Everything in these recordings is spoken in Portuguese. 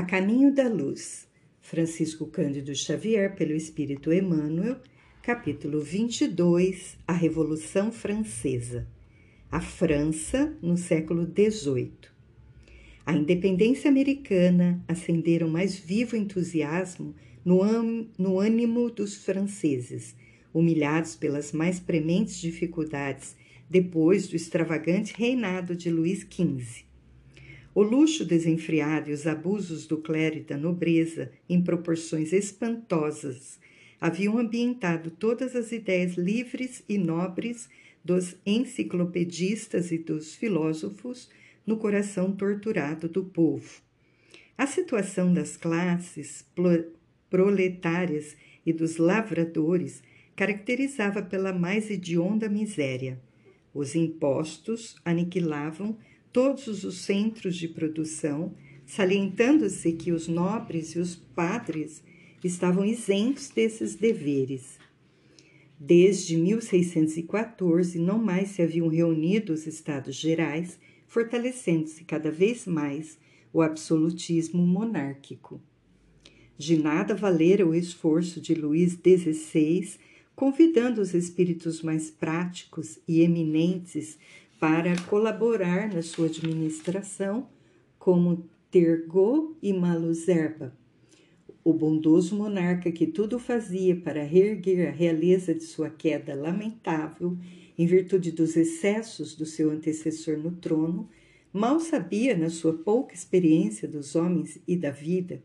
A Caminho da Luz, Francisco Cândido Xavier, pelo Espírito Emmanuel, capítulo 22 A Revolução Francesa. A França no século XVIII. A independência americana acendera o mais vivo entusiasmo no, no ânimo dos franceses, humilhados pelas mais prementes dificuldades depois do extravagante reinado de Luís XV. O luxo desenfreado e os abusos do clero e da nobreza, em proporções espantosas, haviam ambientado todas as ideias livres e nobres dos enciclopedistas e dos filósofos no coração torturado do povo. A situação das classes proletárias e dos lavradores caracterizava pela mais hedionda miséria. Os impostos aniquilavam todos os centros de produção, salientando-se que os nobres e os padres estavam isentos desses deveres. Desde 1614, não mais se haviam reunido os Estados Gerais, fortalecendo-se cada vez mais o absolutismo monárquico. De nada valera o esforço de Luís XVI, convidando os espíritos mais práticos e eminentes para colaborar na sua administração, como Tergot e Maluzerba. O bondoso monarca que tudo fazia para reerguer a realeza de sua queda lamentável, em virtude dos excessos do seu antecessor no trono, mal sabia, na sua pouca experiência dos homens e da vida,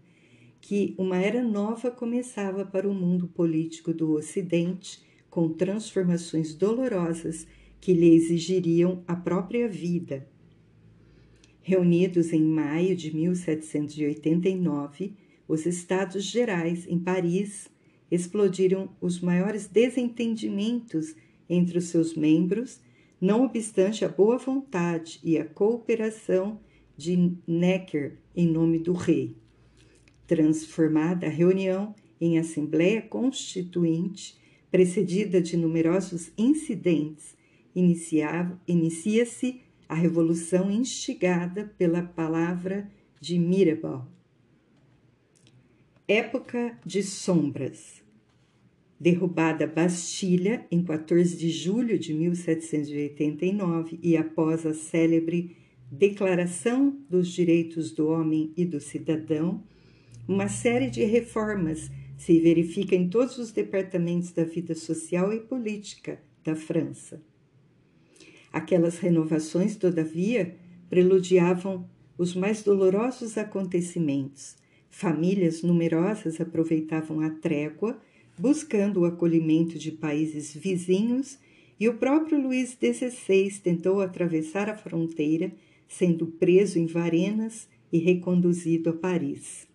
que uma era nova começava para o mundo político do Ocidente, com transformações dolorosas que lhe exigiriam a própria vida. Reunidos em maio de 1789, os Estados Gerais em Paris explodiram os maiores desentendimentos entre os seus membros, não obstante a boa vontade e a cooperação de Necker em nome do rei. Transformada a reunião em Assembleia Constituinte, precedida de numerosos incidentes inicia-se a revolução instigada pela palavra de Mirabeau. Época de sombras. Derrubada Bastilha em 14 de julho de 1789 e após a célebre Declaração dos Direitos do Homem e do Cidadão, uma série de reformas se verifica em todos os departamentos da vida social e política da França. Aquelas renovações, todavia, preludiavam os mais dolorosos acontecimentos. Famílias numerosas aproveitavam a trégua, buscando o acolhimento de países vizinhos, e o próprio Luís XVI tentou atravessar a fronteira, sendo preso em Varenas e reconduzido a Paris.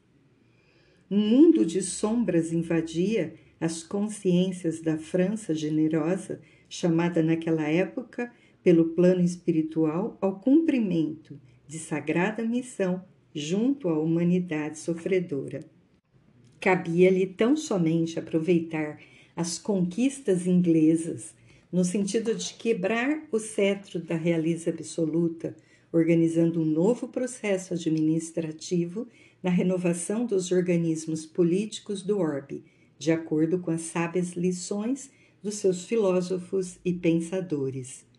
Um mundo de sombras invadia as consciências da França generosa, chamada naquela época pelo plano espiritual ao cumprimento de sagrada missão junto à humanidade sofredora. Cabia-lhe tão somente aproveitar as conquistas inglesas no sentido de quebrar o cetro da realeza absoluta, organizando um novo processo administrativo na renovação dos organismos políticos do orbe, de acordo com as sábias lições dos seus filósofos e pensadores.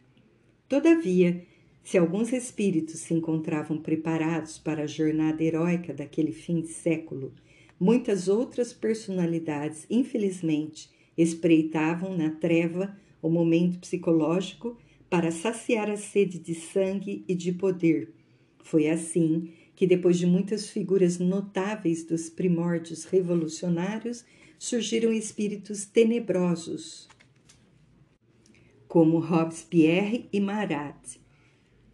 Todavia, se alguns espíritos se encontravam preparados para a jornada heróica daquele fim de século, muitas outras personalidades, infelizmente, espreitavam na treva o momento psicológico para saciar a sede de sangue e de poder. Foi assim que, depois de muitas figuras notáveis dos primórdios revolucionários, surgiram espíritos tenebrosos, como Robespierre e Marat.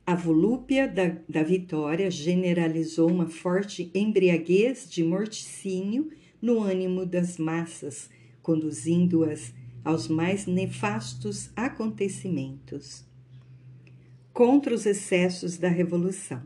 A volúpia da, da vitória generalizou uma forte embriaguez de morticínio no ânimo das massas, conduzindo-as aos mais nefastos acontecimentos. Contra os excessos da Revolução.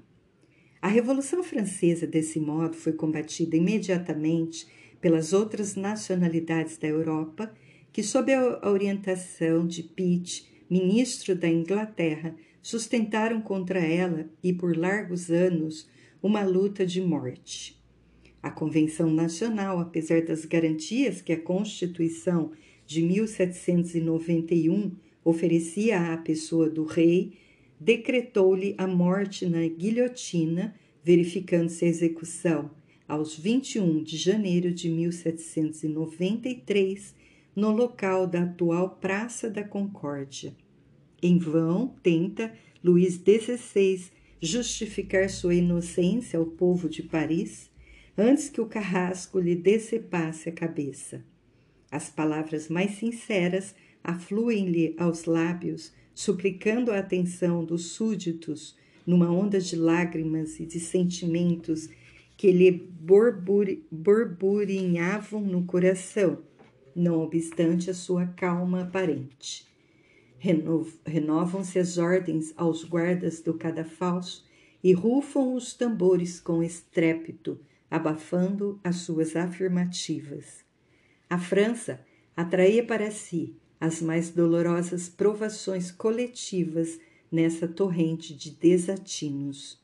A Revolução Francesa, desse modo, foi combatida imediatamente pelas outras nacionalidades da Europa que, sob a orientação de Pitt, ministro da Inglaterra, sustentaram contra ela e por largos anos uma luta de morte. A Convenção Nacional, apesar das garantias que a Constituição de 1791 oferecia à pessoa do rei, decretou-lhe a morte na guilhotina, verificando-se a execução aos 21 de janeiro de 1793, no local da atual Praça da Concórdia. Em vão tenta Luís XVI justificar sua inocência ao povo de Paris antes que o carrasco lhe decepasse a cabeça. As palavras mais sinceras afluem-lhe aos lábios, suplicando a atenção dos súditos numa onda de lágrimas e de sentimentos que lhe burburinhavam no coração, não obstante a sua calma aparente. Renovam-se as ordens aos guardas do cadafalso e rufam os tambores com estrépito, abafando as suas afirmativas. A França atraía para si as mais dolorosas provações coletivas nessa torrente de desatinos.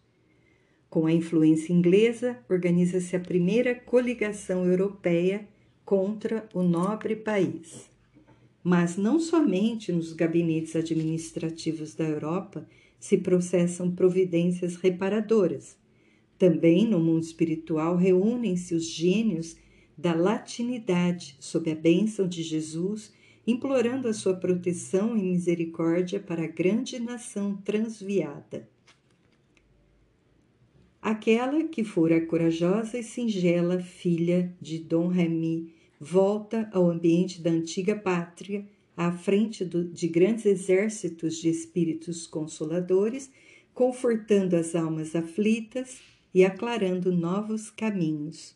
Com a influência inglesa, organiza-se a primeira coligação europeia contra o nobre país. Mas não somente nos gabinetes administrativos da Europa se processam providências reparadoras. Também no mundo espiritual reúnem-se os gênios da latinidade sob a bênção de Jesus, implorando a sua proteção e misericórdia para a grande nação transviada. Aquela que fora corajosa e singela filha de Dom Remy volta ao ambiente da antiga pátria, à frente do, de grandes exércitos de espíritos consoladores, confortando as almas aflitas e aclarando novos caminhos.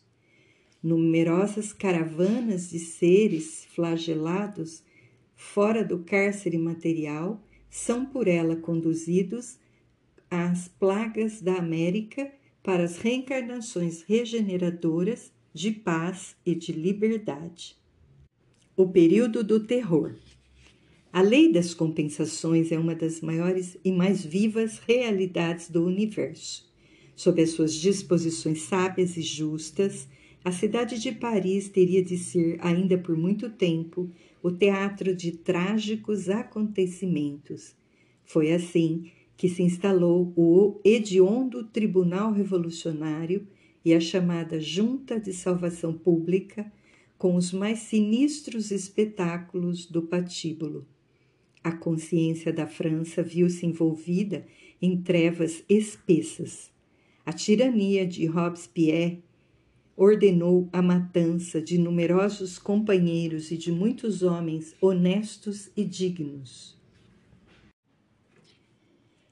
Numerosas caravanas de seres flagelados fora do cárcere material são por ela conduzidos às plagas da América para as reencarnações regeneradoras de paz e de liberdade. O período do terror. A lei das compensações é uma das maiores e mais vivas realidades do universo. Sob as suas disposições sábias e justas, a cidade de Paris teria de ser, ainda por muito tempo, o teatro de trágicos acontecimentos. Foi assim que se instalou o hediondo Tribunal Revolucionário e a chamada Junta de Salvação Pública, com os mais sinistros espetáculos do patíbulo. A consciência da França viu-se envolvida em trevas espessas. A tirania de Robespierre ordenou a matança de numerosos companheiros e de muitos homens honestos e dignos.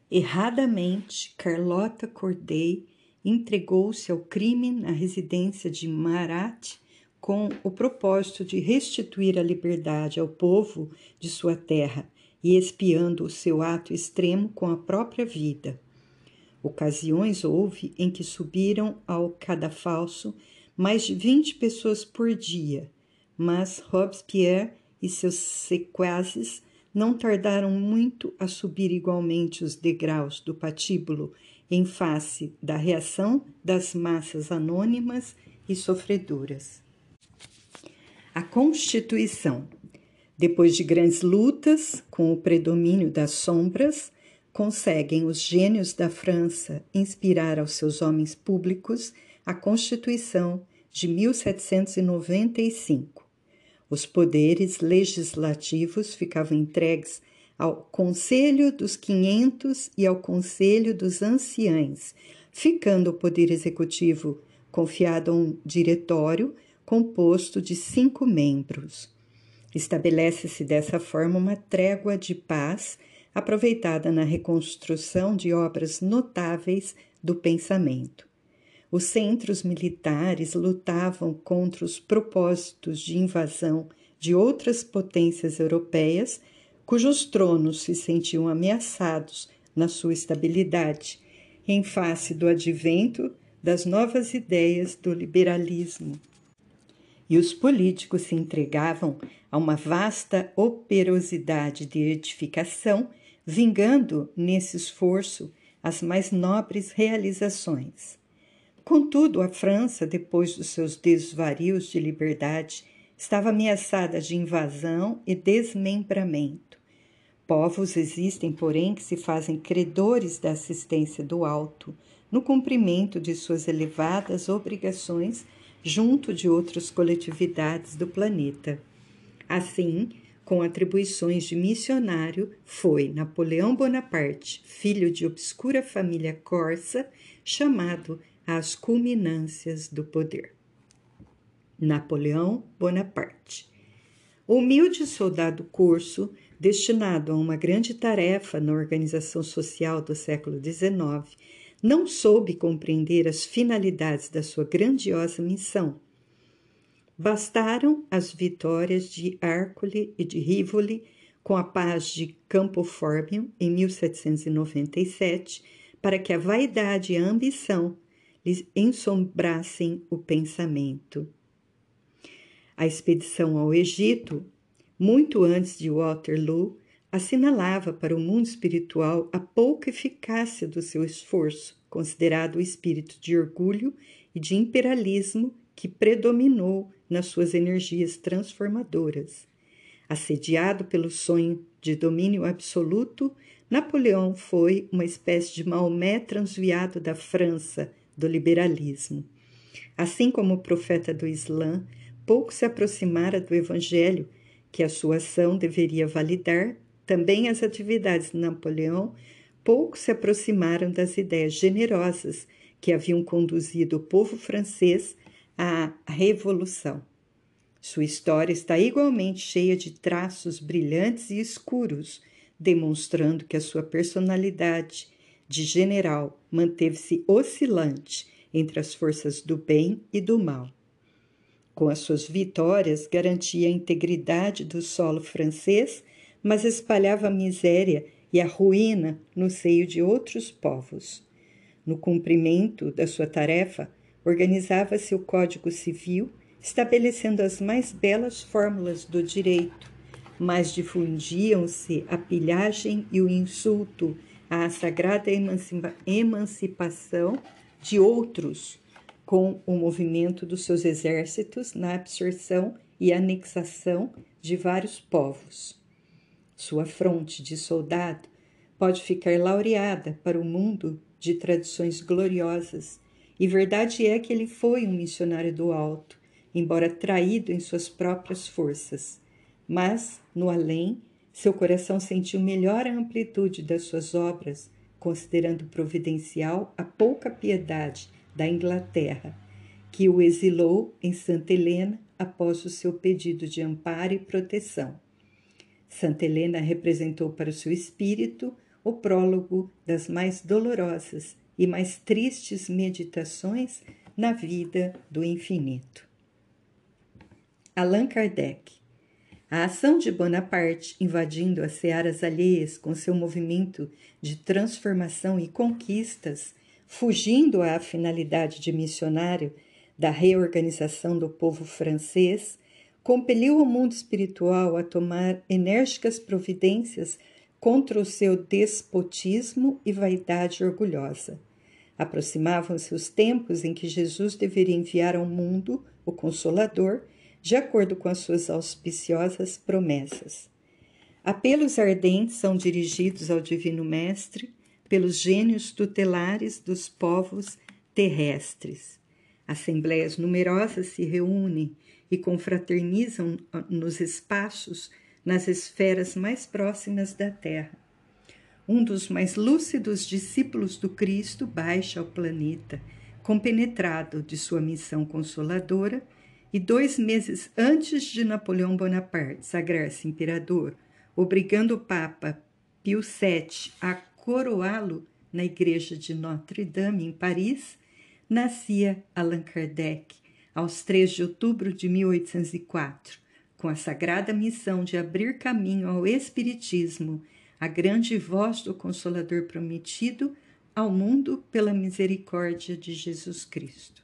Erradamente, Carlota Corday entregou-se ao crime na residência de Marat com o propósito de restituir a liberdade ao povo de sua terra e espiando o seu ato extremo com a própria vida. Ocasiões houve em que subiram ao cadafalso mais de 20 pessoas por dia, mas Robespierre e seus sequazes não tardaram muito a subir igualmente os degraus do patíbulo em face da reação das massas anônimas e sofredoras. A Constituição. Depois de grandes lutas com o predomínio das sombras, conseguem os gênios da França inspirar aos seus homens públicos a Constituição de 1795. Os poderes legislativos ficavam entregues ao Conselho dos Quinhentos e ao Conselho dos Anciães, ficando o poder executivo confiado a um diretório composto de cinco membros. Estabelece-se dessa forma uma trégua de paz aproveitada na reconstrução de obras notáveis do pensamento. Os centros militares lutavam contra os propósitos de invasão de outras potências europeias, cujos tronos se sentiam ameaçados na sua estabilidade, em face do advento das novas ideias do liberalismo. E os políticos se entregavam a uma vasta operosidade de edificação, vingando nesse esforço as mais nobres realizações. Contudo, a França, depois dos seus desvarios de liberdade, estava ameaçada de invasão e desmembramento. Povos existem, porém, que se fazem credores da assistência do alto, no cumprimento de suas elevadas obrigações junto de outras coletividades do planeta. Assim, com atribuições de missionário, foi Napoleão Bonaparte, filho de obscura família corsa, chamado às culminâncias do poder. Napoleão Bonaparte. Humilde soldado corso, destinado a uma grande tarefa na organização social do século XIX, não soube compreender as finalidades da sua grandiosa missão. Bastaram as vitórias de Arcole e de Rivoli com a paz de Campo Formio em 1797 para que a vaidade e a ambição lhes ensombrassem o pensamento. A expedição ao Egito, muito antes de Waterloo, assinalava para o mundo espiritual a pouca eficácia do seu esforço, considerado o espírito de orgulho e de imperialismo que predominou nas suas energias transformadoras. Assediado pelo sonho de domínio absoluto, Napoleão foi uma espécie de Maomé transviado da França, do liberalismo. Assim como o profeta do Islã, pouco se aproximara do Evangelho, que a sua ação deveria validar também as atividades de Napoleão pouco se aproximaram das ideias generosas que haviam conduzido o povo francês à revolução. Sua história está igualmente cheia de traços brilhantes e escuros, demonstrando que a sua personalidade de general manteve-se oscilante entre as forças do bem e do mal. Com as suas vitórias, garantia a integridade do solo francês mas espalhava a miséria e a ruína no seio de outros povos. No cumprimento da sua tarefa, organizava-se o Código Civil, estabelecendo as mais belas fórmulas do direito, mas difundiam-se a pilhagem e o insulto à sagrada emancipação de outros, com o movimento dos seus exércitos na absorção e anexação de vários povos. Sua fronte de soldado pode ficar laureada para o mundo de tradições gloriosas, e verdade é que ele foi um missionário do alto, embora traído em suas próprias forças. Mas, no além, seu coração sentiu melhor a amplitude das suas obras, considerando providencial a pouca piedade da Inglaterra, que o exilou em Santa Helena após o seu pedido de amparo e proteção. Santa Helena representou para o seu espírito o prólogo das mais dolorosas e mais tristes meditações na vida do infinito. Allan Kardec. A ação de Bonaparte invadindo as searas alheias com seu movimento de transformação e conquistas, fugindo à finalidade de missionário da reorganização do povo francês, compeliu o mundo espiritual a tomar enérgicas providências contra o seu despotismo e vaidade orgulhosa. Aproximavam-se os tempos em que Jesus deveria enviar ao mundo o Consolador, de acordo com as suas auspiciosas promessas. Apelos ardentes são dirigidos ao Divino Mestre pelos gênios tutelares dos povos terrestres. Assembleias numerosas se reúnem e confraternizam ah, nos espaços, nas esferas mais próximas da Terra. Um dos mais lúcidos discípulos do Cristo baixa ao planeta, compenetrado de sua missão consoladora, e dois meses antes de Napoleão Bonaparte sagrar-se imperador, obrigando o Papa Pio VII a coroá-lo na igreja de Notre-Dame, em Paris, nascia Allan Kardec, aos 3 de outubro de 1804, com a sagrada missão de abrir caminho ao Espiritismo, a grande voz do Consolador prometido ao mundo pela misericórdia de Jesus Cristo.